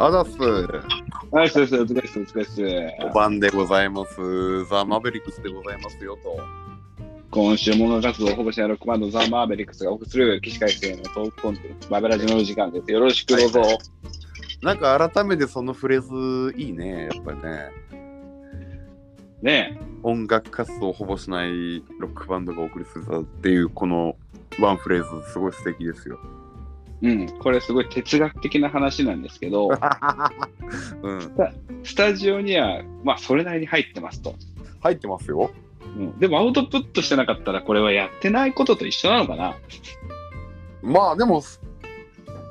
あざっす。はい、そうです、お疲れです、お疲れです。5番でございます。ザ・マーベリックスでございますよと。今週も音楽活動をほぼしないロックバンドザ・マーベリックスがお送りする起死回生のトークコンテンツ、マーベラジのお時間です。よろしくどうぞ。なんか改めてそのフレーズいいね、やっぱりね。ね音楽活動をほぼしないロックバンドがお送りするっていうこのワンフレーズすごい素敵ですよ。うん、これすごい哲学的な話なんですけど、うん。スタジオには、まあ、それなりに入ってますと。入ってますよ。うん、でも、アウトプットしてなかったら、これはやってないことと一緒なのかなまあでも、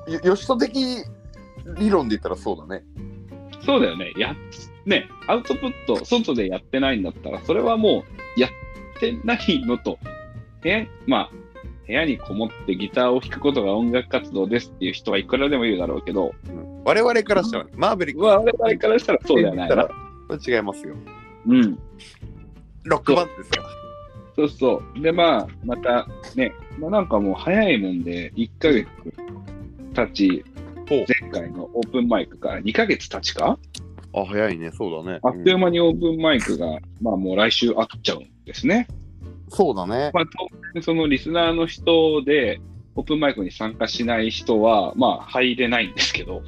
よ吉田的理論で言ったらそうだね。そうだよね。や、ね、アウトプット、外でやってないんだったら、それはもう、やってないのと、部屋、まあ、部屋にこもってギターを弾くことが音楽活動ですっていう人はいくらでも言うだろうけど、うん我々からしたら、マーベリックス我々からしたらそうだよね。言ったら違いますよ。うん。ロックバンドですから。そうそう。で、まあ、またね、まあ、なんかもう早いもんで、1ヶ月経ち、前回のオープンマイクから2ヶ月経ちか？あ、早いね、そうだね。あっという間にオープンマイクが、まあもう来週会っちゃうんですね。そうだね。まあ、当然そのリスナーの人で、オープンマイクに参加しない人は、まあ入れないんですけど、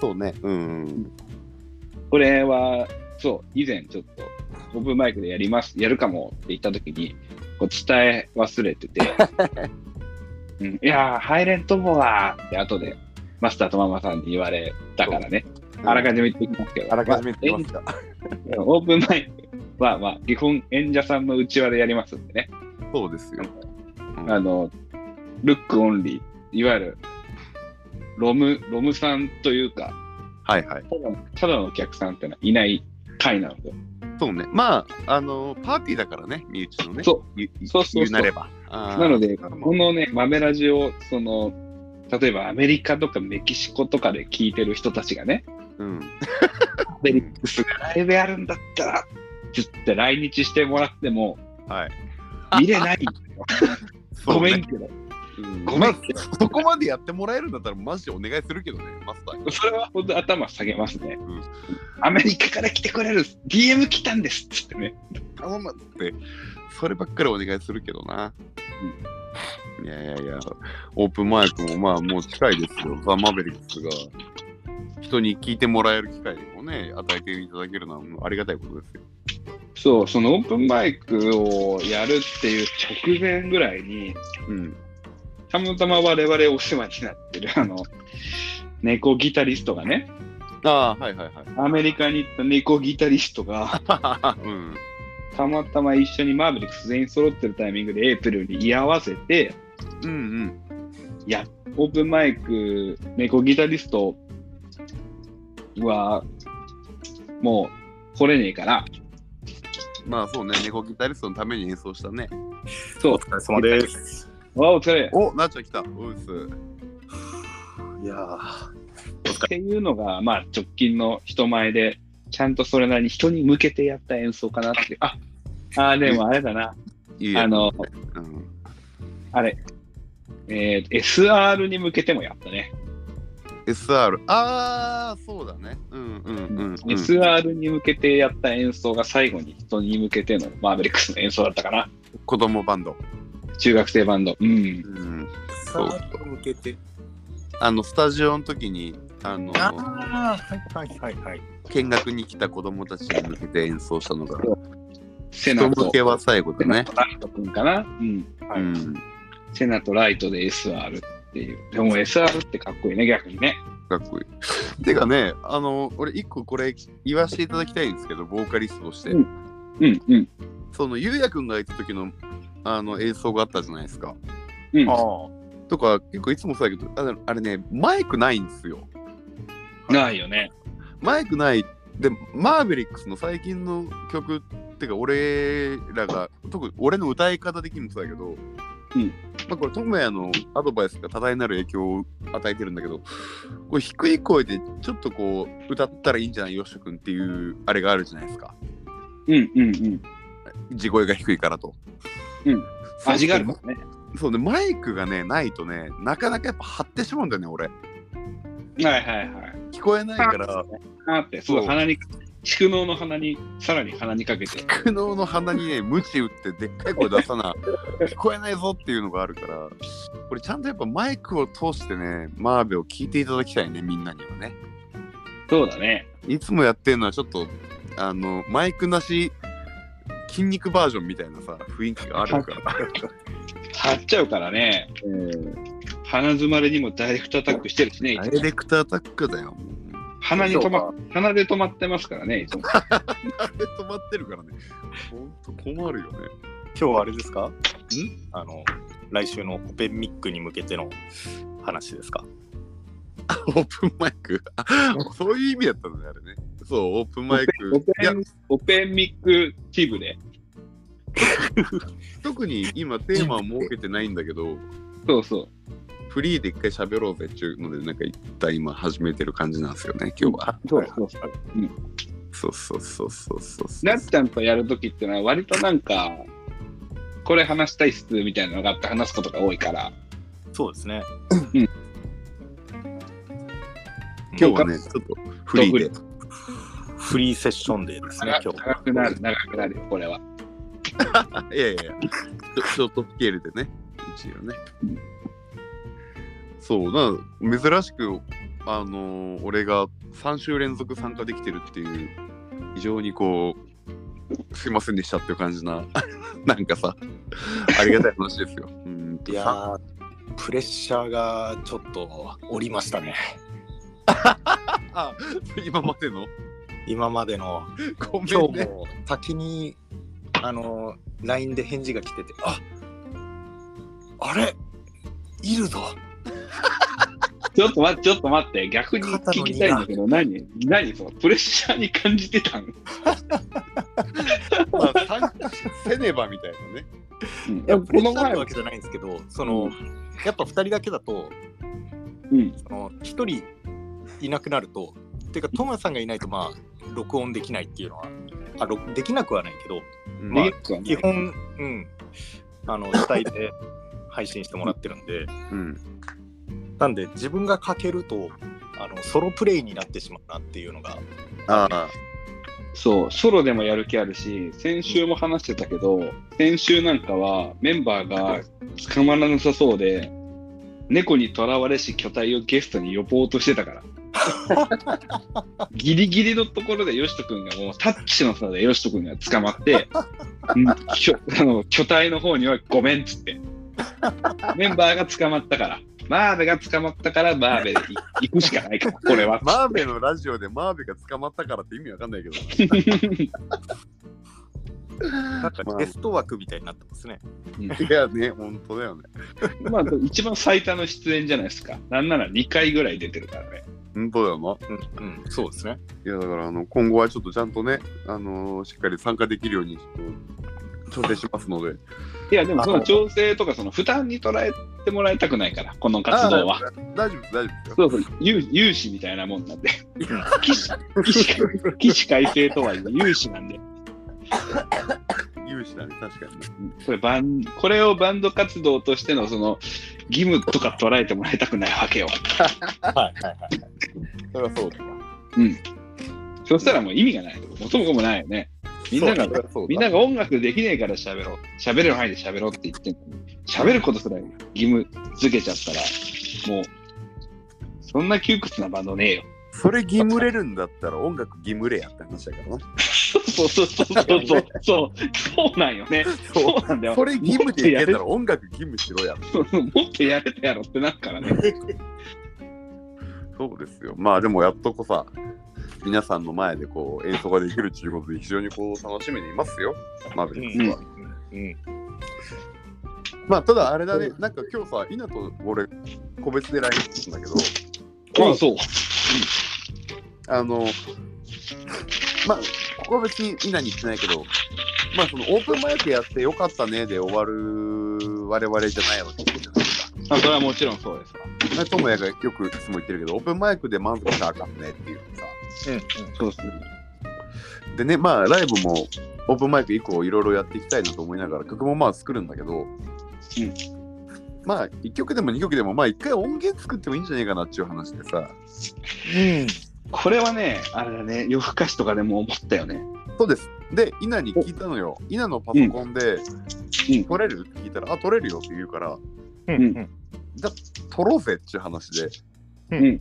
そうね。うん。これは、そう、以前ちょっと、オープンマイクでやります、やるかもって言った時に、こう伝え忘れてて、うん、いやー、入れんと思うわーって後で、マスターとママさんに言われたからね、あらかじめ言ってきますけど、あらかじめ言ってますか。まあ オープンマイクは、まあ、基本演者さんの内輪でやりますんでね、そうですよ。うんあの、ルックオンリー、いわゆる、ロム、ロムさんというか、はいはい。ただのただのお客さんってのはいない会なので、そうね。まあ、あの、パーティーだからね、身内のね。そう言そうそうそう言うなれば。なので、まあこのね、豆ラジオ、その、例えばアメリカとかメキシコとかで聞いてる人たちがね、うん。アベリックスがライブやるんだったら、つって来日してもらっても、はい。見れないんだよ。ごめんけど。うんごめんまあそこまでやってもらえるんだったら、マジでお願いするけどね、マスターに。それは本当頭下げますね、うんアメリカから来てくれる DM 来たんですっつってね。頼むって、そればっかりお願いするけどな。いやいやいや、オープンマイクもまあもう近いですよ。ザ・マーベリックスが人に聞いてもらえる機会をね、与えていただけるのはありがたいことですよ。そう、そのオープンマイクをやるっていう直前ぐらいに、うん。たまたま我々お世話になってる、あの、猫ギタリストがね、ああ、はいはいはい。アメリカに行った猫ギタリストが、うん。たまたま一緒にマーベリックス全員揃ってるタイミングでエイプリルに居合わせて、うんうん。や、オープンマイク、猫ギタリストは、もう来れねえから、まあそうね、猫ギタリストのために演奏したね。そうお、疲れ様です。わお疲れおなっちゃん来た。おうっす。いやーっていうのが、まあ直近の人前で、ちゃんとそれなりに人に向けてやった演奏かなっていう。あ、あーでもあれだな。いいやあの、うん、あれ、えー SR に向けてもやったね。SR。ああ、そうだね。うんうんうん、うん。SR に向けてやった演奏が最後に人に向けてのマーベリックスの演奏だったかな。子供バンド。中学生バンド。うん。うん。そうさあ向けて。あの、スタジオの時に、あの、ああ、はいはいはいはい。見学に来た子供たちに向けて演奏したのが、セナと人向けは最後でねセナと。ライトくんかな。うん。はいうん。セナとライトで SR っていう。でも SR ってかっこいいね、逆にね。かっこいい。てかね、あの、俺一個これ言わせていただきたいんですけど、ボーカリストとして。うんうんうん。その、ゆうやくんがいた時の、あの、演奏があったじゃないですか。うん。あとか、結構いつもそうだけど、あれね、マイクないんですよ。ないよね。マイクない。で、マーベリックスの最近の曲ってか、俺らが、特に俺の歌い方的にもそうだけど、うんまあこれ、トモヤのアドバイスが多大なる影響を与えてるんだけど、これ低い声でちょっとこう、歌ったらいいんじゃないよしょくんっていう、あれがあるじゃないですか。うんうんうん。地声が低いからと。うん。味があるもんね。そうね、マイクがね、ないとね、なかなかやっぱ張ってしまうんだよね、俺。はいはいはい。聞こえないから、あって、そう鼻に、蓄能の鼻に、さらに鼻にかけて。苦悩の鼻にね、ムチ打ってでっかい声出さな、聞こえないぞっていうのがあるから、これちゃんとやっぱマイクを通してね、マーベを聞いていただきたいね、みんなにはね。そうだね。いつもやってるのはちょっと、あの、マイクなし、筋肉バージョンみたいなさ、雰囲気があるから。張っちゃうからね。鼻詰まりにもダイレクトアタックしてるしね。ダイレクトアタックだよ。もう鼻に止ま、鼻で止まってますからね、いつも。あれ止まってるからね。ほんと困るよね。今日はあれですか？ん？あの、来週のオペンミックに向けての話ですか？オープンマイク？あ そういう意味だったのね、あれね。そう、オープンマイク。オいやペン、オペンミックチブで。特に今テーマを設けてないんだけど、そうそう。フリーで一回喋ろうぜっていうので、なんか一体今始めてる感じなんですよね、今日は。そうそうそう。そうそうそうそうそうそう。なっちゃんとやるときってのは、割となんか、これ話したいっすみたいなのがあって話すことが多いから。そうですね。今日はね、ちょっとフリーで。フリーセッションデーですね、今日。長くなる、長くなるよ、これは。いやいやいや、ショートスケールでね、一応ね。そうな、珍しく、あのー俺が3週連続参加できてるっていう、非常にこう、すいませんでしたっていう感じな、なんかさ、ありがたい話ですよ。うんいやー、プレッシャーがちょっとおりましたね。あ、今までの、今までの、ごめんね。今日も先に、あの、LINE で返事が来てて、ああれ？いるぞ ちょっと待って、ちょっと待って、逆に聞きたいんだけど、何？何？そのプレッシャーに感じてたん、まあせねばみたいなね。うん、いや、プレッシャーあこの前はるわけじゃないんですけど、その、やっぱ2人だけだと、うん、その1人いなくなると、ていうか、トムさんがいないと、まあ、録音できないっていうのは、あ録できなくはないけど、うん。まあ基本、うん、あの、主体で配信してもらってるんで、うん。なんで、自分がかけると、あの、ソロプレイになってしまうなっていうのが、ああ、そう、ソロでもやる気あるし、先週も話してたけど、先週なんかはメンバーが捕まらなさそうで、猫にとらわれし巨体をゲストに呼ぼうとしてたから。ギリギリのところでヨシト君がもうタッチの差でヨシト君が捕まって、うんきょあの巨体の方にはごめんっつって。メンバーが捕まったから。マーベが捕まったからマーベで行くしかないから、これは。マーベのラジオでマーベが捕まったからって意味わかんないけどな んかまあゲスト枠みたいになってますね。な。いやね、本当だよね。まあ、一番最多の出演じゃないですか。なんなら2回ぐらい出てるからね。本当だよな。うん、うん、そうですね。いや、だからあの今後はちょっとちゃんとね、あのーしっかり参加できるようにちょっと調整しますので。いや、でもその調整とか、その負担に捉えてもらいたくないから、この活動は。大丈夫大丈夫。そうそう、有有志みたいなもんなんで。起死起死 起死回生とはいえ、有志なんで。有志だね、確かにね。これバン、これをバンド活動としてのその義務とか捉えてもらいたくないわけよ。はいはいはい。それはそうだわ。うん。そしたらもう意味がない。元も子もないよね。みんながみんなが音楽できねえから喋ろう。喋れる範囲で喋ろうって言ってんのに、喋ることすら義務付けちゃったら、もう、そんな窮屈なバンドねえよ。それ義務れるんだったら音楽義務れやって話だからな。そうそうそうそうそう。そう、そうなんよね。そうなんだよ。それ義務でやもっとやれったら音楽義務しろや。もっとやれたやろってなるからね。そうですよ。まあでもやっとこさ、皆さんの前でこう演奏ができるということで非常にこう楽しみにいますよ。マーベリックスは。うん。まあただあれだね、なんか今日さ、稲と俺個別で LINE したんだけど、ああ、そう。あの、まあ、ここは別に稲に言ってないけど、まあそのオープンマイクやってよかったねで終わる我々じゃないわけじゃない。あそれはもちろんそうですわ。まあ智也がよくいつも言ってるけど、オープンマイクで満足したらあかんねっていうさ。そうですね。でね、まあライブもオープンマイク以降いろいろやっていきたいなと思いながら曲もまあ作るんだけど、まあ1曲でも2曲でもまあ1回音源作ってもいいんじゃないかなっていう話でさ、うん。これはね、あれだね、夜更かしとかでも思ったよね。そうです。で、稲に聞いたのよ。稲のパソコンで、うん撮れる？って聞いたら、あ、撮れるよって言うから、うんうんうん録ろうぜっていう話で。うん。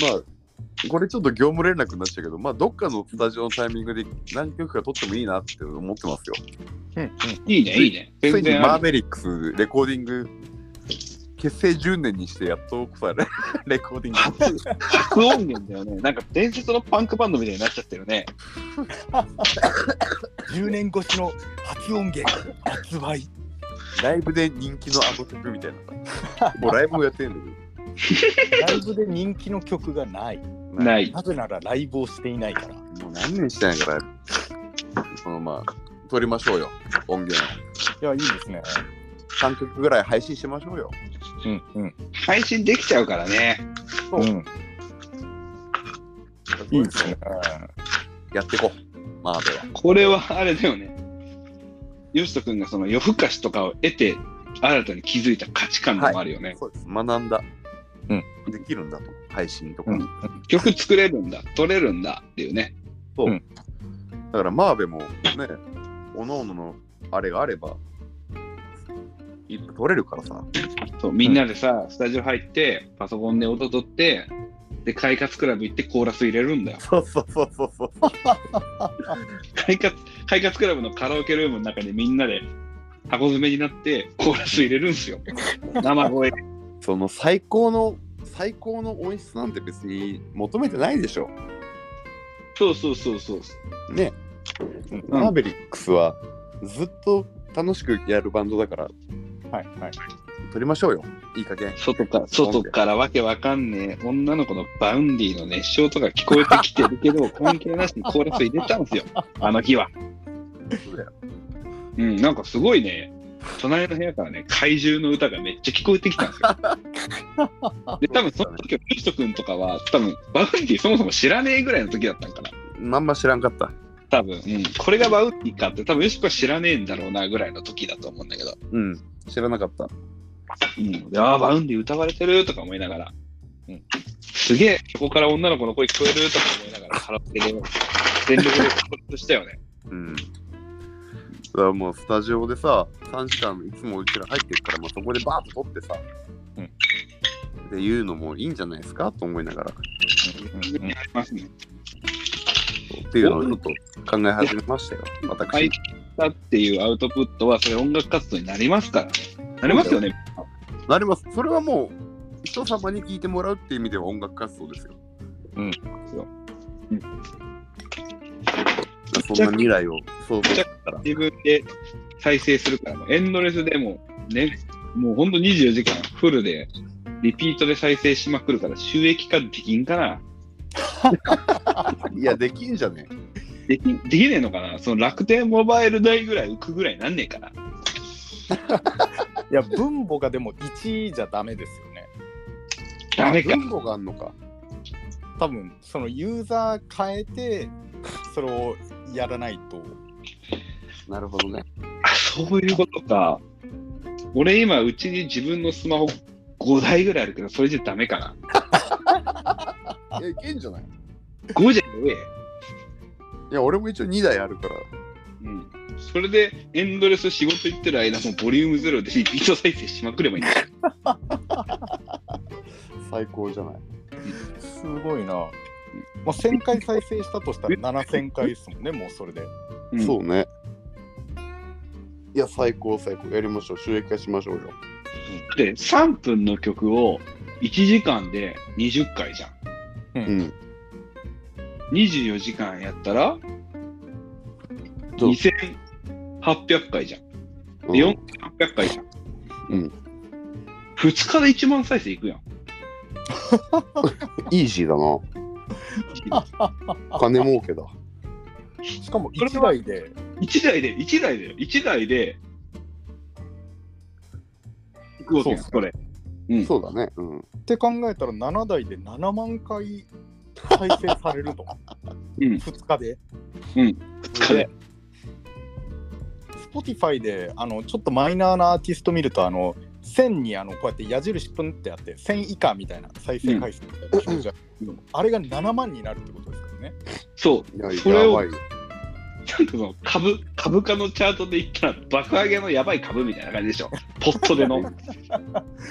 まあ、これちょっと業務連絡になっちゃうけど、まあ、どっかのスタジオのタイミングで何曲か録ってもいいなって思ってますよ。うんうんいいね、いいね。ついにマー全然ありベリックスレコーディング結成10年にしてやっとさレ レコーディング初音源だよね。なんか伝説のパンクバンドみたいになっちゃってるね。10年越しの初音源発売。ライブで人気のあの曲みたいなもうライブもやってんだ ライブで人気の曲がない。けどない。なぜならライブをしていないから。もう何年してないからそのまあ撮りましょうよ音源いや、いいですね。3曲ぐらい配信しましょうようんうん。配信できちゃうからね。うん、いいですね。やってこうマーベはこれはあれだよね。ヨシト君がその夜更かしとかを得て、新たに気づいた価値観でもあるよね。そうです。学んだ、うん。できるんだと。配信とか、うん。曲作れるんだ、撮れるんだっていうね。そう、うん。だからマーベもねおのおののあれがあれば撮れるからさ。そうみんなでさ、スタジオ入って、パソコンで音取って、で、快活クラブ行ってコーラス入れるんだよ。そうそうそうそうそう。快活、快活クラブのカラオケルームの中でみんなで箱詰めになってコーラス入れるんすよ。生声。その最高の最高の音質なんて別に求めてないでしょそうそうそうそう。ね、マーベリックスはずっと楽しくやるバンドだからはいはい。録りましょうよいい加減外か外からわけわかんねえ女の子の Vaundyの熱唱とか聞こえてきてるけど、関係なしにコーラス入れたんですよ。あの日は。そうだようん、なんかすごいね、隣の部屋からね、怪獣の歌がめっちゃ聞こえてきたんですよ。で、多分その時は、ミスト君とかは、多分 Vaundyそもそも知らねえぐらいの時だったんかな。まんま知らんかった多分、うん、これが Vaundyかって、多分ヨシコは知らねえんだろうなぐらいの時だと思うんだけど。うん知らなかったうん、いやー、 Vaundy 歌われてるとか思いながら、うん、すげえ、そこから女の子の声聞こえるとか思いながら、カラオケで全力でコーラスしたよね。うんだからもうスタジオでさ3時間いつもうちら入ってるから、まあ、そこでバーッと撮ってさ、うん。っていうのもいいんじゃないですかと思いながら。うんうんありますね。っていうのをちょっと考え始めましたよ。私、はいだっていうアウトプットは、それ音楽活動になりますからね。なりますよね。なります。それはもう人様に聞いてもらうっていう意味では音楽活動ですよ。そうそんな未来を想像したら自分で再生するから、エンドレスでもね、もうほんと24時間フルで、リピートで再生しまくるから収益化できんかな。いやできんじゃね？できできねえのかな？その楽天モバイル代ぐらい浮くぐらいなんねえかな いや、分母がでも1じゃダメですよね。ダメか。分母があんのか多分、そのユーザー変えて、それをやらないと。なるほどねあ、そういうことか。俺今、うちに自分のスマホ5台ぐらいあるけど、それじゃダメかな。いやいけんじゃない？5じゃ弱え。いや俺も一応2台あるからうん。それでエンドレス仕事行ってる間もボリュームゼロでリピート再生しまくればいいんだよ。最高じゃない？すごいな。まあ、1000回再生したとしたら7000回ですもんね、もうそれで。うんそうね。いや、最高、最高。やりましょう。収益化しましょうよ。で、3分の曲を1時間で20回じゃん。うん。24時間やったらそう2800回じゃん。うんで、4800回じゃん。うん。2日で1万再生いくやん。イージーだな。金儲けだ。しかも1台で、1台で、1台で、1台で、いくわけやん、そうこれ。うんそうだね。うん。って考えたら7台で7万回再生されると。うん2日で。2日で。Spotify であのちょっとマイナーなアーティスト見るとあの1000にあのこうやって矢印プンってあって1000以下みたいな再生回数みたいな表示あるうんあれが7万になるってことですからね。そう。いや、それをやばいよ。ちゃんとその株、株価のチャートで言ったら爆上げのやばい株みたいな感じでしょ。ポットでの。行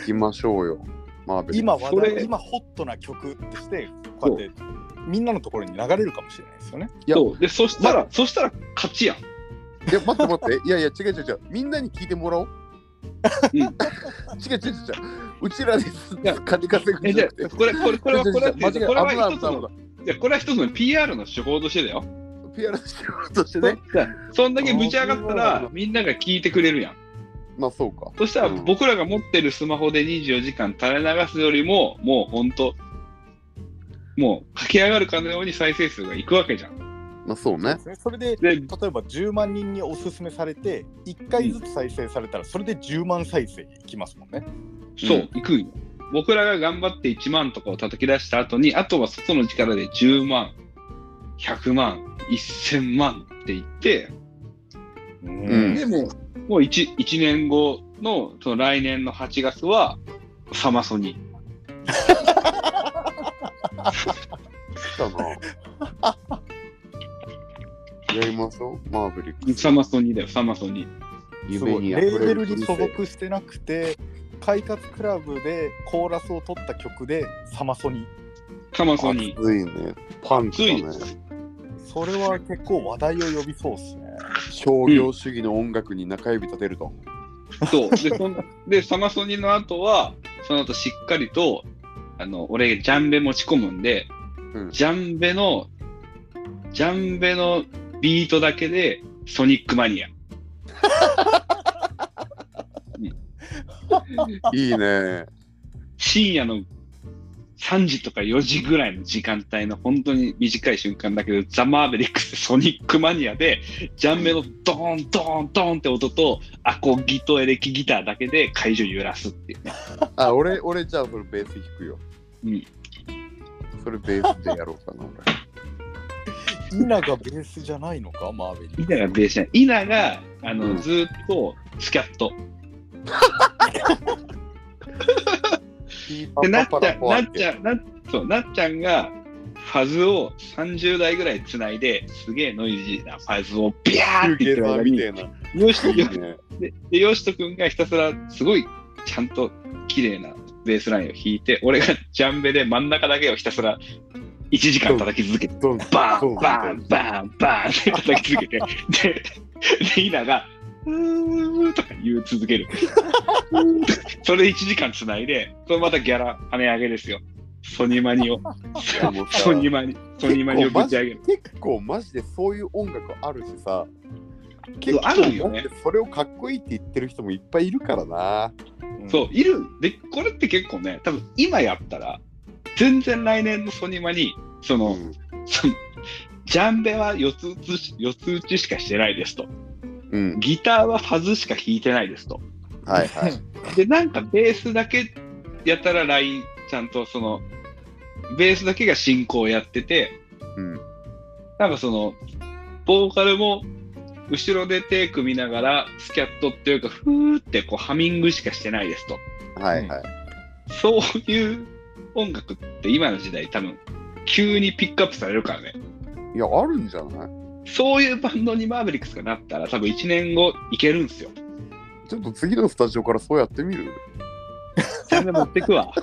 きましょうよ。今話題今ホットな曲としてこうやってみんなのところに流れるかもしれないですよね。いやそう。で、そしたら、そしたら勝ちやん。いや、待って待って。いやいや、違う違う違う。みんなに聞いてもらおう。うん違う 違う違う違う。うちらです。や金稼ぐ。これ、これ、これは、これは、これは一つの、いやこれは一つの PR の手法としてだよ。ピアノ仕事してね。そんだけぶち上がったら、みんなが聞いてくれるやん。まあそうか。そしたら、うん僕らが持ってるスマホで24時間垂れ流すよりも、もう本当、もう駆け上がるかのように再生数がいくわけじゃん。まあそうね。それでで、例えば10万人におすすめされて1回ずつ再生されたらそれで10万再生いきますもんね。そう、いく。僕らが頑張って1万とかを叩き出した後に、あとは外の力で10万、100万、1000万って言って、うんでもう、もう 1, 1年後のその来年の8月は、サマソニ。来たな。やりましょう。マーベリックス。サマソニだよ、サマソニ。夢にレーベルに所属してなくて快活クラブでコーラスを取った曲でサマソニサマソニ。熱いね。パンチだね。それは結構話題を呼びそうですね。商業主義の音楽に中指立てると。そう。で、そん でサマソニの後は、その後しっかりと、あの、俺、ジャンベ持ち込むんで、うんジャンベの、ジャンベのビートだけで、ソニックマニア。いいね。深夜の3時とか4時ぐらいの時間帯の本当に短い瞬間だけど、ザ・マーベリックスでソニックマニアで、ジャンベのドーン、ドーン、ドーンって音と、アコギとエレキギターだけで会場揺らすっていうね。あ、俺、俺じゃあそれベース弾くよ。うん。それベースでやろうかな、イナがベースじゃないのか？マーベリックイナがベースじゃない。イナが、あの、うんずーっとスキャット。で、なっちゃん、なっちゃん、なそう、なっちゃんが、ファズを30台ぐらいつないで、すげえノイジーなファズをビャーって言ってる。よしといいね。で、でよしとくんがひたすらすごいちゃんと綺麗なベースラインを弾いて、俺がジャンベで真ん中だけをひたすら1時間叩き続けて、バーン、バーン、バーン、バーンって叩き続けて、で、で、イナが、うーとか言う続ける。それ1時間つないで、それまたギャラ跳ね上げですよ。ソニマニを。ソニマニ、ソニマニをぶち上げる。結構マジでそういう音楽あるしさ。結構あるよねそれをかっこいいって言ってる人もいっぱいいるからな。そう、いる。で、これって結構ね、多分今やったら、全然来年のソニマに、その、うんそのジャンベは四つ打ちし四つ打ちしかしてないですと。うん。ギターはファズしか弾いてないですと。はいはい。で、なんかベースだけやったらライン、ちゃんとその、ベースだけが進行やってて、うん。なんかその、ボーカルも後ろで手組みながら、スキャットっていうか、ふーってこうハミングしかしてないですと。はいはい。そういう音楽って今の時代多分、急にピックアップされるからね。いや、あるんじゃない？そういうバンドにマーベリックスがなったら多分1年後いけるんすよ。ちょっと次のスタジオからそうやってみる？ちゃんと持ってくわ。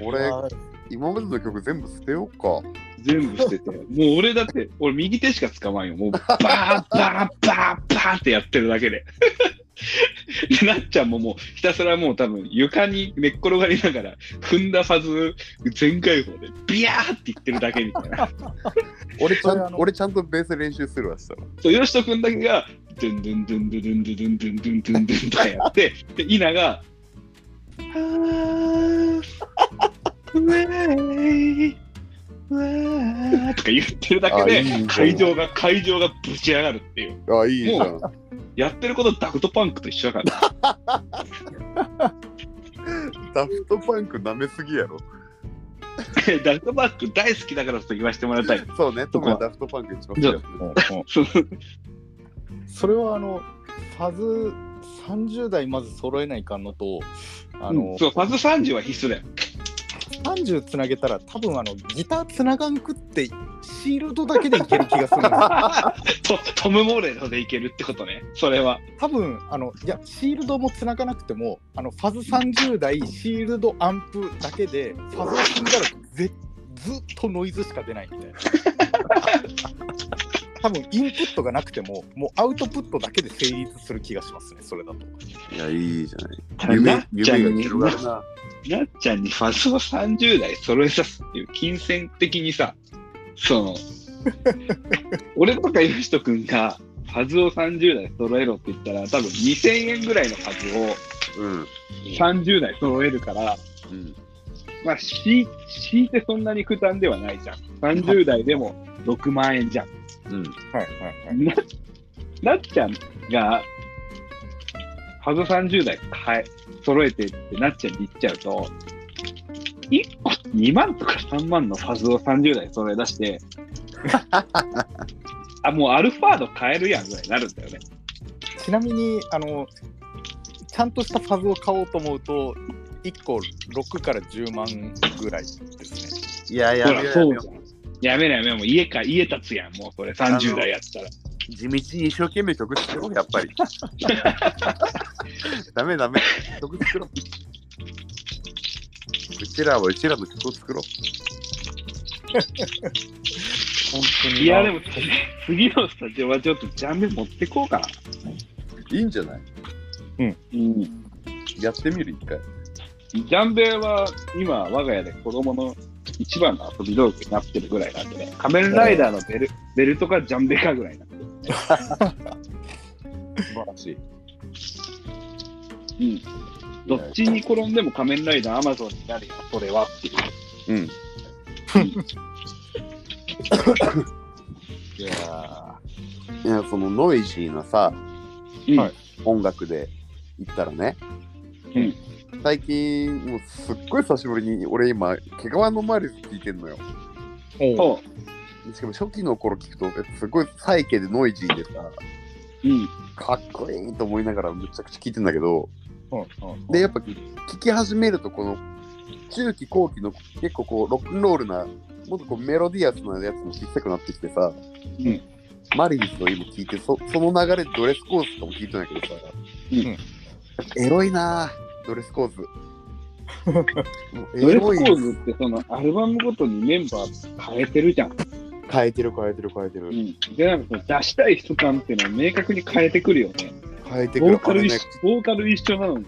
俺、あ今までの曲全部捨てようか。全部捨てて。もう俺だって、俺右手しか使わんよ。もうバーンバーンバーンバーンってやってるだけで。で、なっちゃんももうひたすらもう多分床に寝っ転がりながら踏んだファズ全開放でビヤーって言ってるだけみたいな。俺ちゃん俺ちゃんとベース練習するわしたら。そう、よしとくんだけが、ドゥンドゥンドゥンドゥンドゥンドゥンドゥンドゥンドゥンドゥンとかやって、で、イナが、はー、ウェイ、とか言ってるだけで会場が、会場がぶち上がるっていう。あ、いいじゃん。やってることダフトパンクと一緒だから。ダフトパンク舐めすぎやろ。ダフトパンク大好きだからと言わせてもらいたい。そうね、特にダフトパンク一番好きだった。それはあのファズ30代まず揃えないかんのと、あの、うんそう、ファズ30は必須だよ。30つなげたら多分あのギターつながんくってシールドだけでいける気がするんですよ。トトム・モレノでいけるってことね、それは。多分あのいやシールドもつながなくてもあのファズ30台シールドアンプだけでファズを踏んだらぜずっとノイズしか出ないみたいな 多分インプットがなくてももうアウトプットだけで成立する気がしますねそれだといや、いいじゃない。なっ夢ちゃんに夢が広がるな。なっちゃんにファズを30代揃えさすっていう金銭的にさ、その、俺とかゆうしとくんがファズを30代揃えろって言ったら多分2000円ぐらいの数をうん。30代揃えるから、うん。まあ、し敷いてそんなに負担ではないじゃん。30代でも6万円じゃん。うん。はいはいはいななっちゃんが、ファズ30代買え、揃えてってなっちゃんに言っちゃうと、1個2万とか3万のファズを30代揃え出して、あ、もうアルファード買えるやんぐらいになるんだよね。ちなみにあのちゃんとしたファズを買おうと思うと1個6から10万ぐらいですねいや、やほら、めようやめよそうじゃん。やめろやめろ、もう家か、家建つやん、もうそれ30代やったら。う。地道に一生懸命曲作ろう、やっぱり。ダメダメ。曲作ろう。うちらはうちらの曲を作ろう。本当にいや、でも、次のスタジオはちょっとジャンベ持ってこうかな。いいんじゃない？うん。やってみる、一回。ジャンベは今、我が家で子供の一番の遊び道具になってるぐらいなんでね、仮面ライダーのベルベルトかジャンベかぐらいになってる。素晴らしい。うん。どっちに転んでも仮面ライダーアマゾンになるよ、それはっていう。うん。いやいや、そのノイジーなさ、うんはい音楽で言ったらね、うん最近、もうすっごい久しぶりに、俺今、毛皮のマリス聞いてんのよ。ーおしかも初期の頃聞くと、えすごいサイケでノイジーでさ、う。うん。かっこいいと思いながらめちゃくちゃ聞いてんだけど、うんうんで、やっぱ聞き始めると、この中期後期の結構こうロックンロールな、もっとこうメロディアスなやつも聞きたくなってきてさ、うんマリーズの今聞いてそ、その流れでドレスコーズとかも聞いてんだけどさ、うんエロいなぁ、ドレスコーズ。ドレスコーズってそのアルバムごとにメンバー変えてるじゃん。変えてる変えてる変えてる。うん。で、なんかその出したい質感っていうのを明確に変えてくるよね。変えてくる。ボーカルね一緒、ボーカル一緒なのに、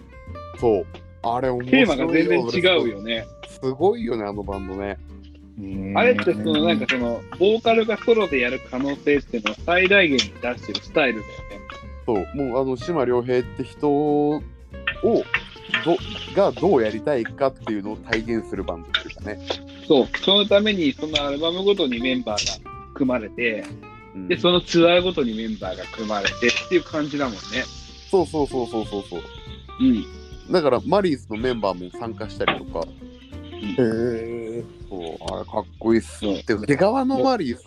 そう。あれ面白いテーマが全然違うよ。よね。すごいよね、あのバンドね。あれってそのなんかそのボーカルがソロでやる可能性っていうのを最大限に出してるスタイルだよね。そう、もうあの島良平って人をどがどうやりたいかっていうのを体現するバンドっていうかね。そう、そのためにそのアルバムごとにメンバーが組まれて、うんで、そのツアーごとにメンバーが組まれてっていう感じだもんね。そうそうそうそうそうそう。うん。だからマリーズのメンバーも参加したりとか、へえそうあれかっこいいっす。そうでも毛皮のマリーズ、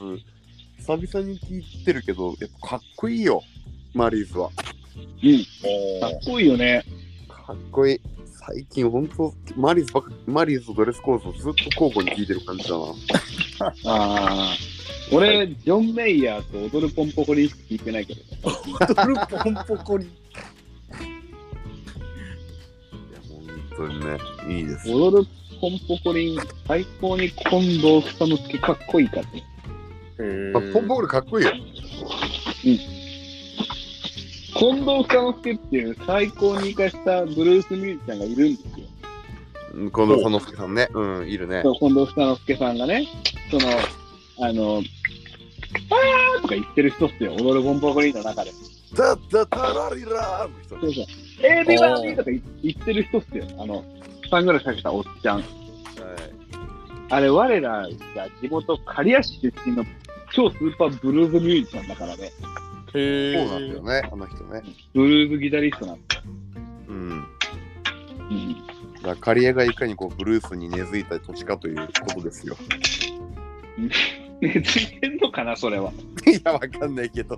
久々に聞いてるけど、やっぱかっこいいよ、マリーズは。うん。かっこいいよね。かっこいい。最近ほんと、マリーズマリーズとドレスコーズをずっと交互に聞いてる感じだな。ああ。俺、ジョン・メイヤーと踊るポンポコリしか聞いてないけどね。ドルポンポコリいや、本当にね、いいです。踊るポンポコリン、最高に近藤房之助かっこいいからね。へまあ、ポンポールかっこいいよ。近藤房之助っていう最高に生かしたブルースミュージシャンがいるんですよ。うんこの佐之助さんね。うん、いるね。そう近藤房之助さんがね、その、あの、あーとか言ってる人っすよ、踊るポンポコリンの中で。ダッダタラリラーの人そうそう。エビバーとか言ってる人っすよ。あの、サングラスかけたおっちゃん。はいあれ、我らが地元刈谷市出身の超スーパーブルーズミュージシャンだからね。へそうなんだよね、あの人ね。ブルーズギタリストなんだよ。うん。うん。だからカリエがいかにこうブルースに根付いた土地かということですよ。根付いてんのかな、それは。いや、わかんないけど。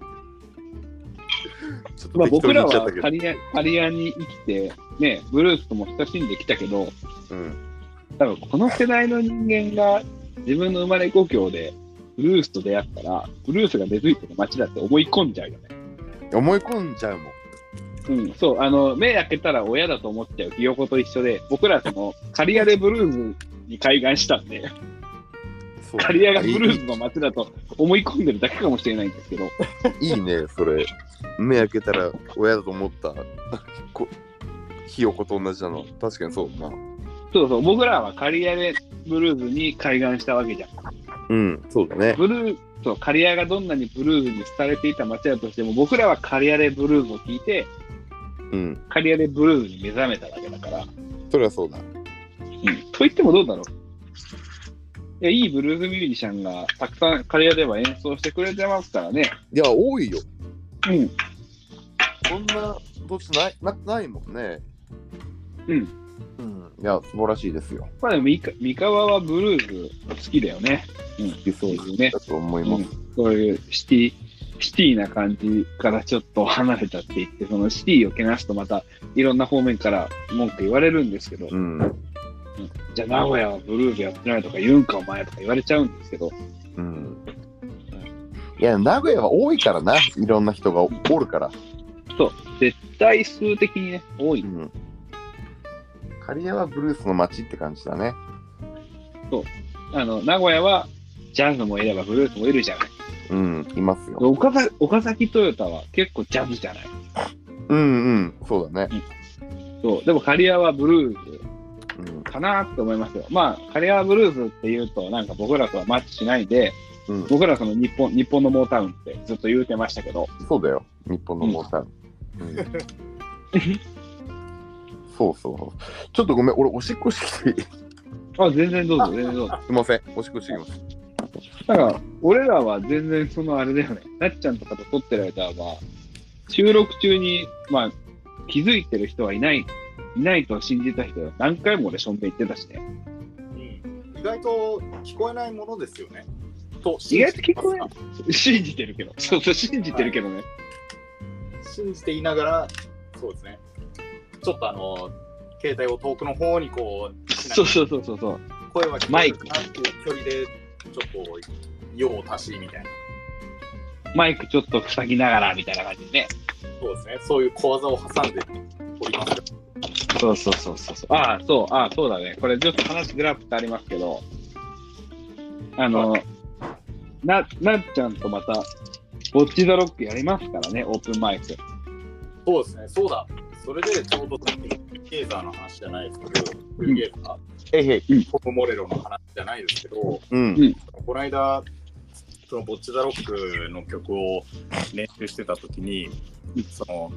ちょっとまあ、僕ら。はカリアカリアに生きて、ね、ブルースとも親しんできたけど、うん。多分この世代の人間が自分の生まれ故郷でブルースと出会ったら、ブルースが根付いてる街だって思い込んじゃうよね。思い込んじゃうもん。うん、そう、あの、目開けたら親だと思っちゃうひよこと一緒で、僕らその、カリアでブルーズに海岸したんで、そうカリアがブルーズの街だと思い込んでるだけかもしれないんですけど、いいね、それ。目開けたら親だと思った。こひよこと同じなの。確かにそうだな。そうそう、僕らはカリアでブルーズに海岸したわけじゃん。うん、そうだね。ブルー、そう、カリアがどんなにブルーズに廃れていた街だとしても、僕らはカリアでブルーズを聞いて、うん、カリアでブルーズに目覚めたわけだから、それはそうだ。うん。と言ってもどうだろう。いや、いいブルーズミュージシャンがたくさんカリアでは演奏してくれてますからね。いや、多いよ。うん。そんな年ないなないもんね。うん。うん。いや、素晴らしいですよ。まあでも三か、三河はブルーズ好きだよね。うん。そうですねだと思います。そういうシティ、シティな感じからちょっと離れたって言って、そのシティをけなすとまたいろんな方面から文句言われるんですけど、うん。じゃあ名古屋はブルーズやってないとか言うんかお前とか言われちゃうんですけど、うん。いや、名古屋は多いからな。いろんな人がおおるから。絶対数的にね、多い。うん。刈谷はブルースの街って感じだね。あの、名古屋はジャズもいればブルースもいるじゃない。うん、いますよ。岡崎岡崎トヨタは結構ジャズじゃない？うんうん、そうだね。そう。でもカリアはブルーズうん。かなって思いますよ。まあ、カリアブルーズって言うと、なんか僕らとはマッチしないんで、うん、僕らその日本、日本のモータウンってずっと言うてましたけど、そうだよ。日本のモーター。うん そうそう。ちょっとごめん、俺、おしっこしてきていい？あ、全然どうぞ、全然どうぞ。すいません、おしっこしてきます。だから、俺らは全然そのあれだよね、なっちゃんとかと撮ってる間は、収録中に、まあ、気づいてる人はいない、いないと信じた人は何回も俺、しょんべん言ってたしね。うん意外と聞こえないものですよね。と意外と聞こえなない信じてるけど、そうそう、信じてるけどね。信じていながら、そうですね。ちょっとあの、携帯を遠くの方にこう、そうそうそうそう。声は聞こマイクえるかなっていう距離で、ちょっと用を足しみたいな。マイクちょっと塞ぎながらみたいな感じでね。そうですね。そういう小技を挟んでおりますよ。そうそうそうそうそう。ああ、そう、ああ、そうだね。これちょっと話グラフってありますけど、あの、な、なっちゃんとまた、ボッチザロックやりますからね、オープンマイク。そうですね。そうだ。それでちょうどさっきのゲーザーの話じゃないですけど、フルゲーザー、へいへい。トム・モレロの話じゃないですけど、うん。この間、そのボッチ・ザ・ロックの曲を練習してた時に、その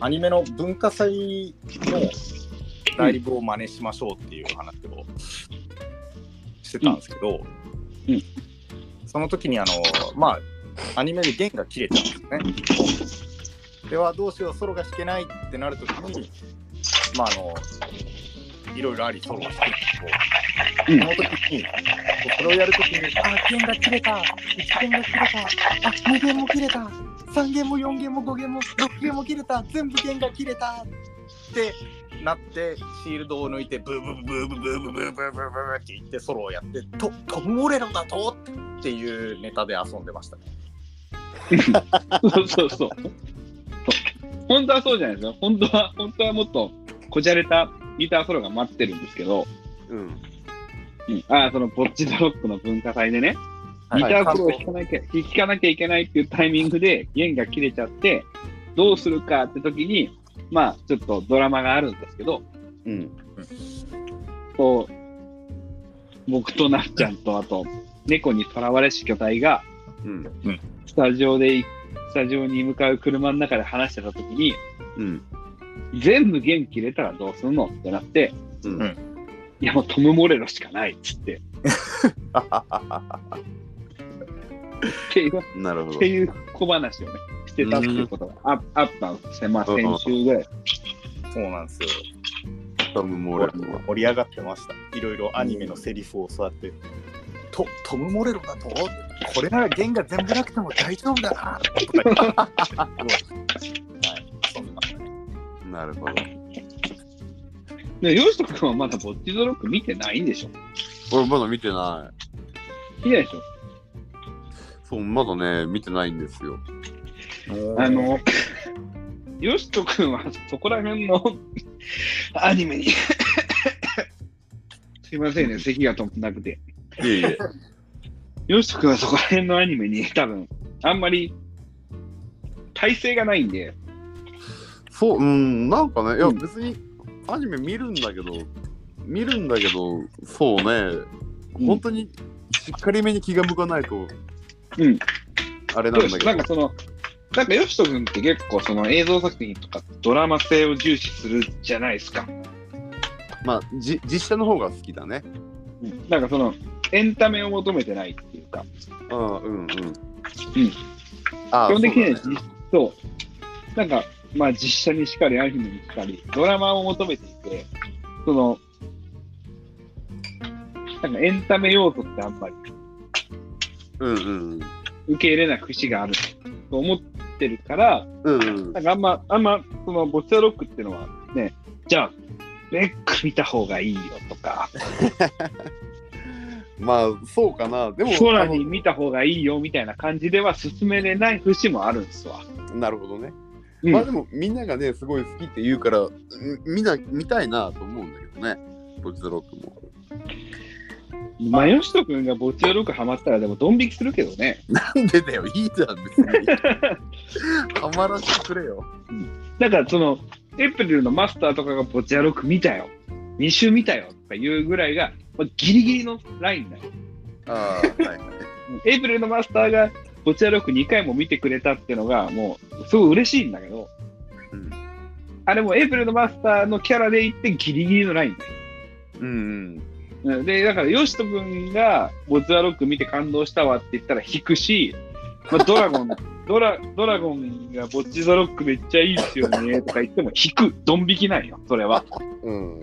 アニメの文化祭のライブを真似しましょうっていう話をしてたんですけど、うんその時にあの、まあ、アニメで弦が切れちゃうんですね。ではどうしようソロが弾けないってなるときに、まああの、いろいろありソロが弾くんですけど、その時に、それをやるときに、あ、弦が切れた、1弦が切れた、あ、2弦も切れた、3弦も4弦も5弦も6弦も切れた、全部弦が切れたってなって、シールドを抜いて、ブーブーブーブーブーブーブーブーブーブーブーって言ってソロをやって、トトム・モレロだとっていうネタで遊んでましたね。そうそうそう。本当はそうじゃないですか。本当は、本当はもっとこじゃれたギターソロが待ってるんですけど、うん。うん、ああ、そのボッチザロックの文化祭でね、ギターソロを弾かなきゃ、弾かなきゃいけないっていうタイミングで弦が切れちゃって、どうするかって時に、まあ、ちょっとドラマがあるんですけど、うん。こう、僕となっちゃんと、あと、猫にとらわれし巨体が、うん。スタジオで、スタジオに向かう車の中で話してた時に、うん。全部弦切れたらどうすんのってなって、うん。うんいやもうトム・モレロしかないっつって、っていうなるほどって。いう小話をね、してたっていうことがあ,、あったんですね。まあ先週ぐらい。そうなんですよ。トム・モーレルは。盛り上がってました。いろいろアニメのセリフをそうやって、トトム・モレロだとこれなら弦が全部なくても大丈夫だなとか はい、そんななるほど。で、ヨシト君はまだボッチザロック見てないんでしょ？俺まだ見てな見てないでしょ？い。そう、まだね、見てないんですよ。あの、ヨシト君はそこら辺の アニメにすいませんね、咳が止まんなくて。いえいえ。ヨシト君はそこら辺のアニメに多分、あんまり体勢がないんで、そう、うん、なんかね、いや、うん別にアニメ見るんだけど、見るんだけど、そうね、うん本当にしっかりめに気が向かないと、うん。あれなんだけど。なんかその、なんかヨシト君って結構その映像作品とかドラマ性を重視するじゃないですか。まあ、じ実写の方が好きだね。なんかその、エンタメを求めてないっていうか、うんうんうん。基本的にはそうそう、なんか、まあ実写にしかり、アニメにしかり、ドラマを求めていて、その、なんかエンタメ要素ってあんまりうんうん受け入れない節があると思ってるから、うん。うんうん。なんかあんま、あんま、その、ボッチャロックっていうのはね、じゃあ、レック見た方がいいよとか、まあ、そうかな。でも、空に見た方がいいよみたいな感じでは進めれない節もあるんですわ。なるほどね。うんまあでも、みんながね、すごい好きって言うから、んみんな見たいなと思うんだけどね。ボチザロックも。まあ、ヨシト君がボッチャロックハマったら、でもドン引きするけどね。なんでだよ、いいじゃん、別に。ハマらせてくれよ。だからその、エプリルのマスターとかがボチャロック見たよ。2週見たよとかいうぐらいが、まあ、ギリギリのラインだよ。ああ、はいはい。エイプリルのマスターがボチャロック2回も見てくれたっていうのが、もう、すごい嬉しいんだけど、うんあれもエイプリルのマスターのキャラで言ってギリギリのラインだよ。うんうんで、だから、ヨシト君がボチャロック見て感動したわって言ったら引くし、まあ、ドラゴン、ドラ、ドラゴンがボッチザロックめっちゃいいっすよねとか言っても引く、ドン引きなんよ、それは。うん。うん。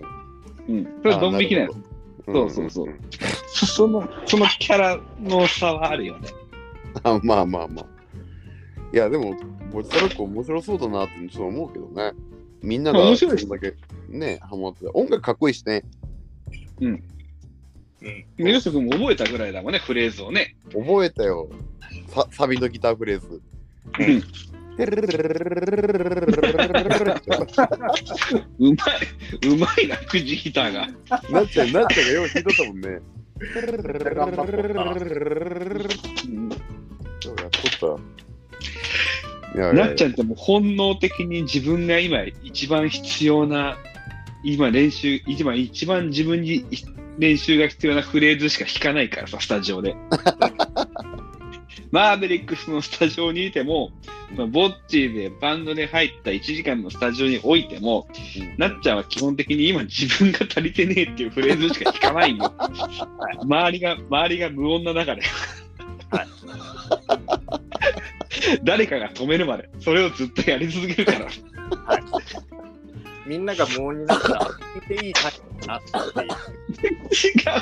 うん。それはドン引きなんよ。そうそうそうその、そのキャラの差はあるよね。あまあまあまあ。いや、でも、ボチザロック面白そうだなってちょっと思うけどね。みんなが面白いだけね、ハマってた。音楽かっこいいしね。うんヨシト君も覚えたぐらいだもんね、フレーズをね。覚えたよ。さサビのギターフレーズ。うんうまい、うまいな、くじギターが。なっちゃん、なっちゃんがよう弾いとったもんね。うんそうやっとった。いやいやなっちゃんってもう本能的に自分が今一番必要な、今練習、今一番自分に練習が必要なフレーズしか弾かないからさ、スタジオで。マーベリックスのスタジオにいても、まあ、ボッチーでバンドで入った1時間のスタジオにおいても、なっちゃんは基本的に今自分が足りてねえっていうフレーズしか弾かないんよ。周りが、周りが無音な中で。誰かが止めるまで、それをずっとやり続けるから。みんなが無音になったら、聞いていいタイプだなってい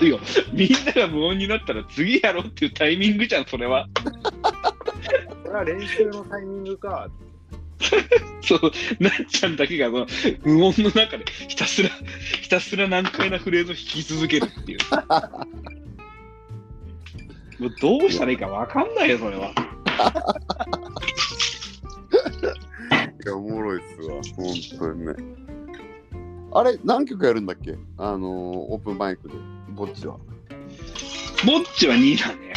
う。違うよ。みんなが無音になったら次やろうっていうタイミングじゃん、それは。これは練習のタイミングか。そう、なっちゃんだけがその無音の中でひたすら、ひたすら難解なフレーズを弾き続けるっていう。もうどうしたらいいかわかんないよ、それは。いや、おもろいっすわ。本当にね。あれ、何曲やるんだっけ？あのー、オープンマイクで、ぼっちは。ぼっちは2だね。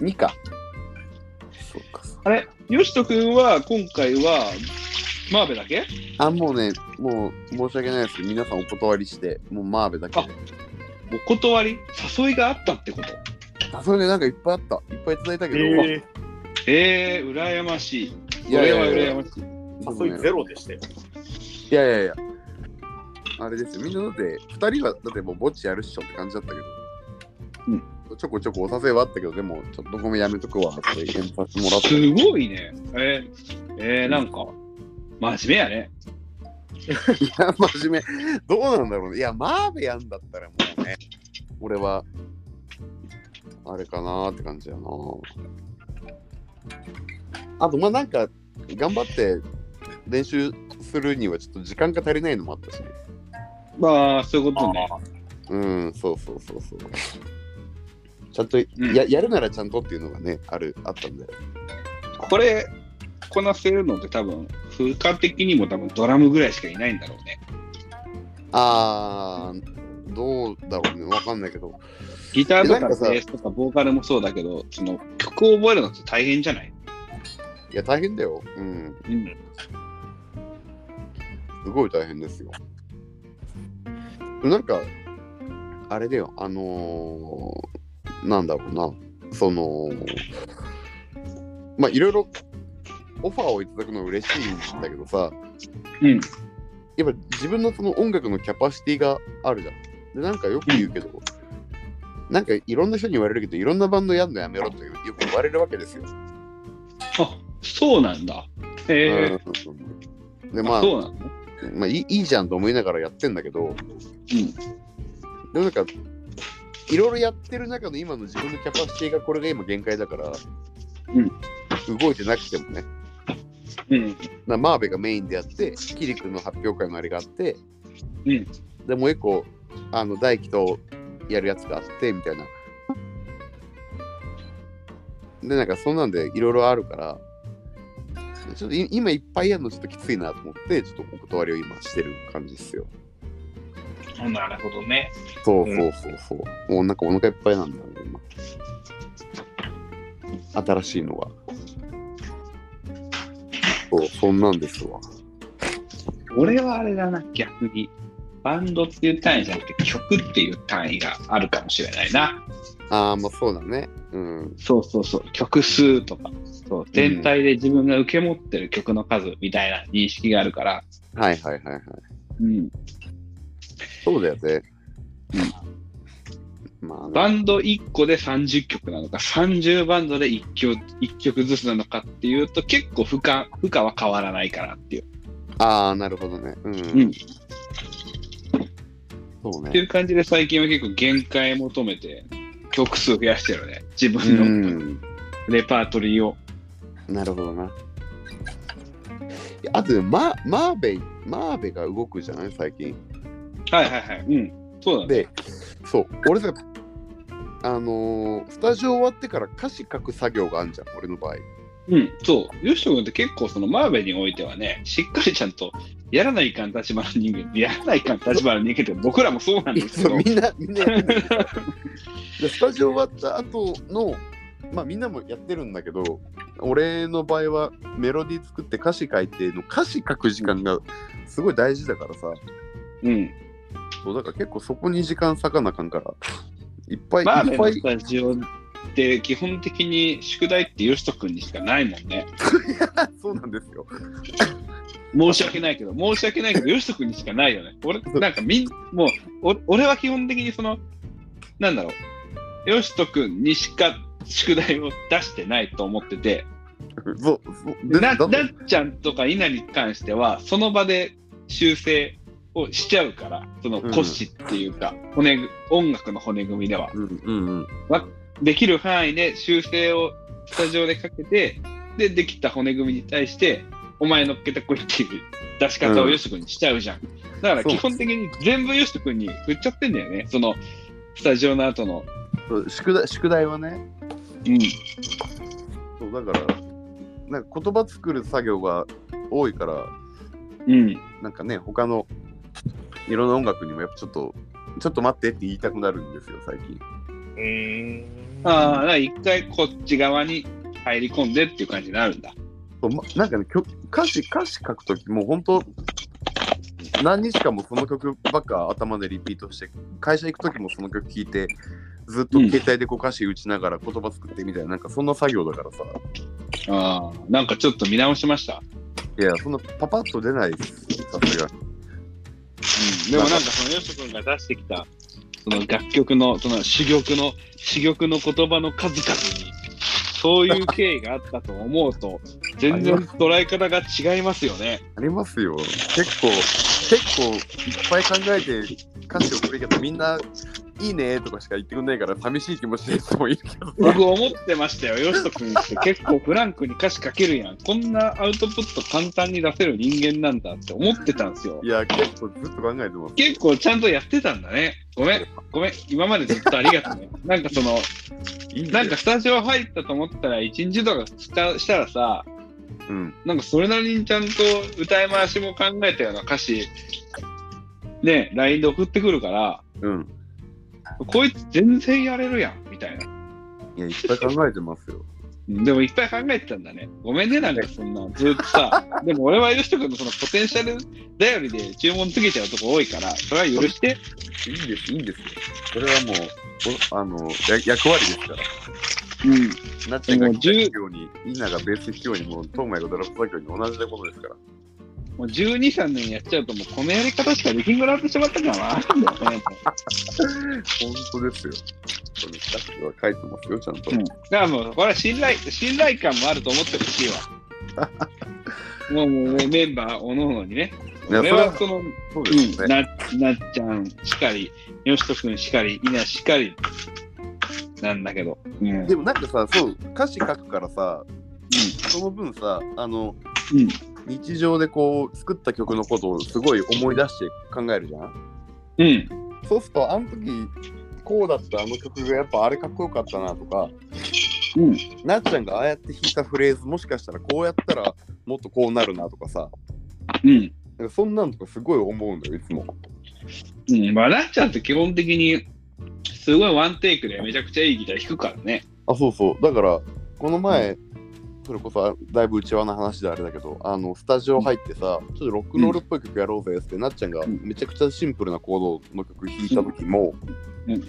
2か。そうか、あれ、よしとくんは今回は、マーベだけ？あ、もうね、もう申し訳ないですけど、皆さんお断りして、もうマーベだけで。お断り？誘いがあったってこと？あ、それね、なんかいっぱいあった。いっぱいいただいたけど、ええー、羨ましい。いやいやいや羨ましい。ー、誘いゼロでしたよ。いやいやいや。あれですよ、みんなだって、2人はだってもうぼっちやるっしょって感じだったけど、ちょこちょこお誘いはあったけど、でも、ちょっとごめんやめとくわって言させてもらって。すごいね。えー、えー、なんか、真面目やね。いや、真面目。どうなんだろうね。いや、マーベやんだったらもうね、俺は、あれかなーって感じやな。あと、まあなんか、頑張って練習するにはちょっと時間が足りないのもあったしね。まあ、そういうことね。うん、そうそうそうそう。ちゃんとや,、うんやるならちゃんとっていうのがね、ある、あったんで。これ、こなせるのって多分、風化的にも多分ドラムぐらいしかいないんだろうね。あー、どうだろうね、わかんないけど。ギターとかベースとかボーカルもそうだけど、その曲を覚えるのって大変じゃない？いや、大変だよ。うん。うん。すごい大変ですよ。なんか、あれだよ、あのーなんだろうな、その、まあ、いろいろオファーをいただくのは嬉しいんだけどさ、うん。やっぱ自分のその音楽のキャパシティがあるじゃん。で、なんかよく言うけど、なんかいろんな人に言われるけど、いろんまんのやんのやめろってよく言われるわけですよ。あ、そうなんだ。へえ。うんで、まあ、そうなのまあいいいいじゃんと思いながらやってんだけど、うん。でもなんか、いろいろやってる中の今の自分のキャパシティがこれが今限界だから、うん動いてなくてもね、うん。なマーベがメインでやって、キリ君の発表会のあれがあって、うんでもう一個、あの大輝とやるやつがあって、みたいな。で、なんかそんなんでいろいろあるから、ちょっとい今いっぱいやるのちょっときついなと思って、ちょっとお断りを今してる感じですよ。なるほどね。そうそうそうそう。もうなんかお腹いっぱいなんだよね、今。新しいのが。そう、そんなんですわ。俺はあれだな、逆に。バンドっていう単位じゃなくて曲っていう単位があるかもしれないな。ああ、まあそうだね。うん。そうそうそう。曲数とか。そう全体で自分が受け持ってる曲の数みたいな認識があるから。はいはいはいはい。うん。そうだよね。まあね、バンド1個で30曲なのか、30バンドで1曲 ,1 曲ずつなのかっていうと、結構負荷負荷は変わらないかなっていう。ああ、なるほどね。うん。うんそうね。っていう感じで最近は結構限界求めて曲数増やしてるね。自う分のん。レパートリーを。なるほどな。あとね、ママーベイ、マーベが動くじゃない？最近。はいはいはい。うん。そうだね。で、そう、俺さ、あのースタジオ終わってから歌詞書く作業があるじゃん、俺の場合。うん。そう。ヨシト君って結構そのマーベにおいてはね、しっかりちゃんとやらないかん立場の人間、やらないかん立場の人間って僕らもそうなんですけどそう。みんな、みんな スタジオ終わった後の、まあみんなもやってるんだけど、俺の場合はメロディー作って歌詞書いての歌詞書く時間がすごい大事だからさ、うん。そうだから結構そこに時間割かなあかんから、いっぱいマーベのいっぱいスタジオって基本的に宿題ってヨシト君にしかないもんね。そうなんですよ。申し訳ないけど、申し訳ないけど、ヨシト君にしかないよね。俺、なんかみん、もう、お俺は基本的にその、なんだろう、ヨシト君にしか宿題を出してないと思ってて、そうそうでなだなっちゃんとか稲に関しては、その場で修正をしちゃうから、その骨子っていうか、骨ぐ音楽の骨組みでは。うんうんうん。できる範囲で修正をスタジオでかけて、で、できた骨組みに対して、お前乗っけてこいっていう出し方をよしとくんにしちゃうじゃん。だから基本的に全部よしとくんに振っちゃってんだよね。その、スタジオの後の。そう宿題宿題はね、うん。そうだから、なんか言葉作る作業が多いから、うん。なんかね、他のいろんな音楽にもやっぱちょっと、ちょっと待ってって言いたくなるんですよ、最近。うーん。ああ、だから一回こっち側に入り込んでっていう感じになるんだ。なんかね、曲歌詞、歌詞書くときもう本当、何日間もその曲ばっか頭でリピートして、会社行くときもその曲聴いて、ずっと携帯でこう歌詞打ちながら言葉作ってみたいな、なんかそんな作業だからさ。ああ、なんかちょっと見直しました？いや、そんなパパッと出ないです、さすがに。うん。でもなんかそのよしとくんが出してきた、その楽曲の、その珠玉の、珠玉の言葉の数々に、そういう経緯があったと思うと、全然捉え方が違いますよね。ありますよ。結構、結構いっぱい考えて歌詞を送りけど、みんないいねとかしか言ってくんないから寂しい気もしてる人もいるけど 僕思ってましたよ、よしと君って結構フランクに歌詞書けるやん。こんなアウトプット簡単に出せる人間なんだって思ってたんですよい。や結構ずっと考えてます結構ちゃんとやってたんだね。ごめん、ごめん、今までずっとありがとうね。なんかその、なんかスタジオ入ったと思ったら、1日とか2日したらさ、うんなんかそれなりにちゃんと歌い回しも考えたような歌詞、ね、LINE で送ってくるから、うんこいつ全然やれるやん、みたいな。いやいっぱい考えてますよでもいっぱい考えてたんだね。ごめんね、なんかそんな、ずっとさ。でも俺はよしとくんのそのポテンシャル頼りで注文つけちゃうとこ多いから、それは許して。いいんですいいんですよそれはもうおあのや役割ですからうん。なっちゃんがもう10弾くようにみんながベース弾くようにもうトーマイがドラフト作業に同じなことですからもう12、3年やっちゃうと、もうこのやり方しかできんくなってしまったからな。なんだよね。本当ですよそれ歌詞は書いてますよちゃんと、うんだからもう、これは信頼、信頼感もあると思ってほしいわ。もう、もうメンバーおのおのにね。俺ははその、そううん、ですね、ななっちゃんしかり、よしとくんしかり、いなしかり、なんだけど。うん。うん。でもなんかさそう歌詞書くからさその分さあのうん。日常でこう作った曲のことをすごい思い出して考えるじゃん？うん。そうするとあの時こうだったあの曲がやっぱあれかっこよかったなとかうん。なっちゃんがああやって弾いたフレーズもしかしたらこうやったらもっとこうなるなとかさうん。なんかそんなんとかすごい思うんだよいつもうん。まあ、なっちゃんって基本的に、すごいワンテイクでめちゃくちゃいいギター弾くからね。あそうそうだからこの前、それこそだいぶ内輪の話であれだけどあのスタジオ入ってさ、ちょっとロックンロールっぽい曲やろうぜって、なっちゃんがうん。めちゃくちゃシンプルなコードの曲弾いた時も、うん。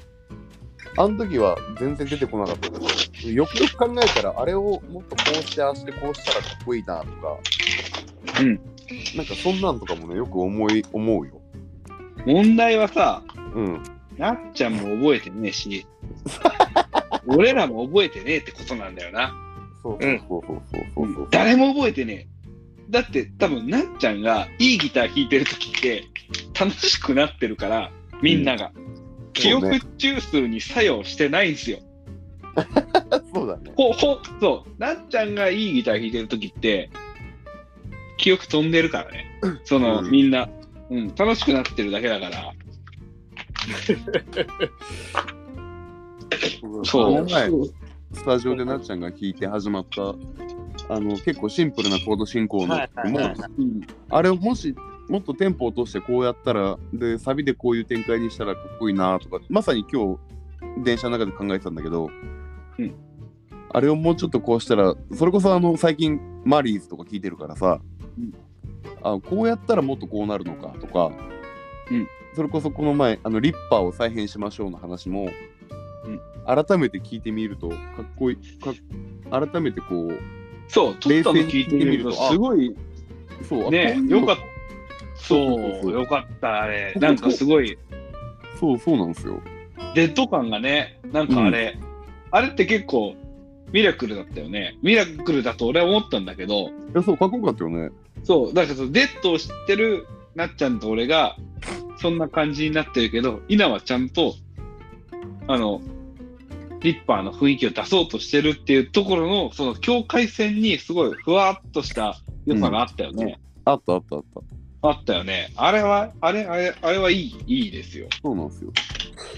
あの時は全然出てこなかったけどよくよく考えたらあれをもっとこうしてああしてこうしたらかっこいいなとか、うん。なんかそんなんとかもねよく思い思うよ。問題はさ、うん。なっちゃんも覚えてねえし、俺らも覚えてねえってことなんだよな。そうそうそうそうそう誰も覚えてねえ。だって多分なっちゃんがいいギター弾いてる時って楽しくなってるから、みんなが。記憶中枢に作用してないんですよ。そうだねほ、ほ、そう。なっちゃんがいいギター弾いてる時って、記憶飛んでるからね。その、うんみんな。うん、楽しくなってるだけだから。そう。スタジオでなっちゃんが弾いて始まったあの結構シンプルなコード進行の曲も、うん。あれをもしもっとテンポを落としてこうやったらでサビでこういう展開にしたらかっこいいなとかまさに今日電車の中で考えてたんだけど、うん。あれをもうちょっとこうしたらそれこそあの最近マリーズとか聞いてるからさ、うん。あこうやったらもっとこうなるのかとか、うん。それこそこの前あのリッパーを再編しましょうの話も、うん改めて聞いてみるとかっこいいか改めてこうそう、撮ったの聞いてみると、すごい、そうねよかった。そう、よかった、あれ。なんかすごい、そうそうなんですよ。デッド感がね、なんかあれ、あれって結構、ミラクルだったよね。ミラクルだと俺は思ったんだけど、いやそうかっこよかったよね。そう、だからそのデッドを知ってるなっちゃんと俺が、そんな感じになってるけど、稲はちゃんと、あの、リッパーの雰囲気を出そうとしてるっていうところの、その境界線にすごいふわっとした良さがあったよね。あったあったあったあったよね。あれは、あれ、あれ、あれはいい、いいですよ。そうなんですよ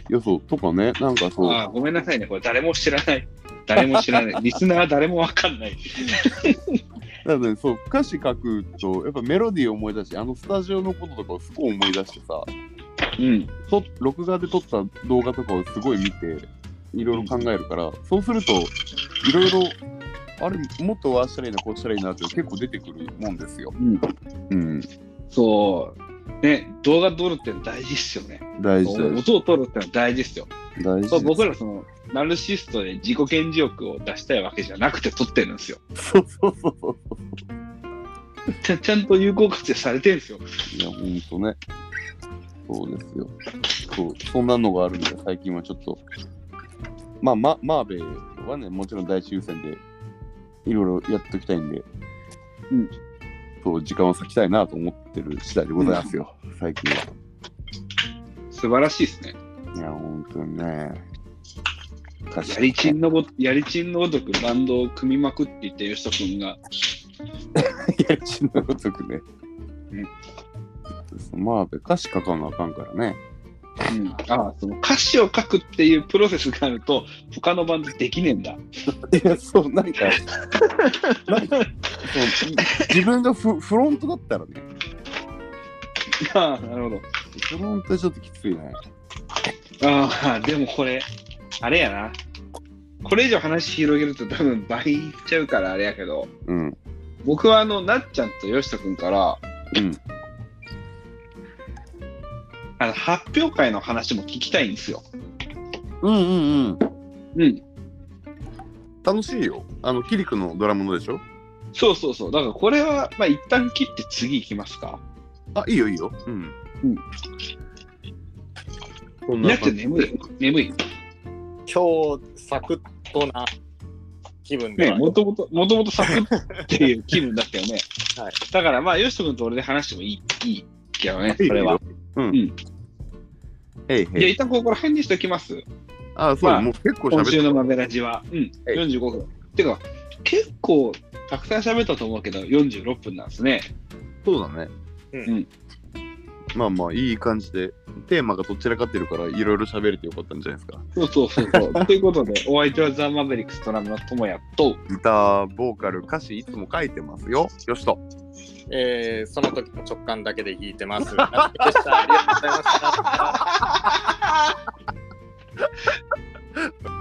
いやそうとかねなんかそうあーごめんなさいね。これ誰も知らない。誰も知らない。リスナー誰もわかんない。だからねそう歌詞書くとやっぱメロディーを思い出しあのスタジオのこととかをすごい思い出してさうん。と録画で撮った動画とかをすごい見ていろいろ考えるから、そうするといろいろあれもっとああしたらいいなこうしたらいいなって結構出てくるもんですよ。うん。うんそう。ね、動画撮るっての大事っすよね。大事大事音を撮るってのは大事っすよ。大事僕らその、ナルシストで自己顕示欲を出したいわけじゃなくて撮ってるんですよ。そうそうそうそうちゃ ちゃんと有効活用されてるんですよ。いやほんとねそうですよそうそんなのがあるんで最近はちょっとまあママーベルはねもちろん大抽選でいろいろやっときたいんで、うんそう時間を割きたいなと思ってる次第でございますよ、最近は。素晴らしいですね。いや、本当にね。確やりちんのごやりちんのごとくバンドを組みまくっていった吉人君が、やりちんのごとくね。まあ、歌詞書かなあかんからね。うん、ああその歌詞を書くっていうプロセスがあると他のバンドできねえんだ。いや、そう、なんか、なんか自分がフフロントだったらね、ああなるほど。フロントはちょっときついね。ああでもこれあれやな。これ以上話広げると多分倍いっちゃうからあれやけどうん。僕はあのなっちゃんと吉人君からうん。あの発表会の話も聞きたいんですよ。うんうんうん。うん。楽しいよ。あの、キリクのドラムのでしょ？そうそうそう。だからこれは、まあ一旦切って次行きますか。あ、いいよいいよ。うん。うん。そんなっちゃな感じ。ん眠い眠い。今日、サクッとな気分でね、は、もともと、もともとサクッっていう気分だったよね。はい。だからまあ、吉人君と俺で話してもいい、いいけどね、それは。うん。じゃあ。一旦ここら辺にしておきます。あ、そう、まあもう結構今週のマベラジは。うん、はい45分。てか、結構たくさん喋ったと思うけど、46分なんですね。そうだね。うんまあまあいい感じでテーマがどちらかってるからいろいろ喋れてよかったんじゃないですか。そうそうそうそう。ということでお相手はザ・マベリックスドラムの智也とギターボーカル歌詞いつも書いてますよ。よしと。えー、その時の直感だけで弾いてます。ありがとうございました。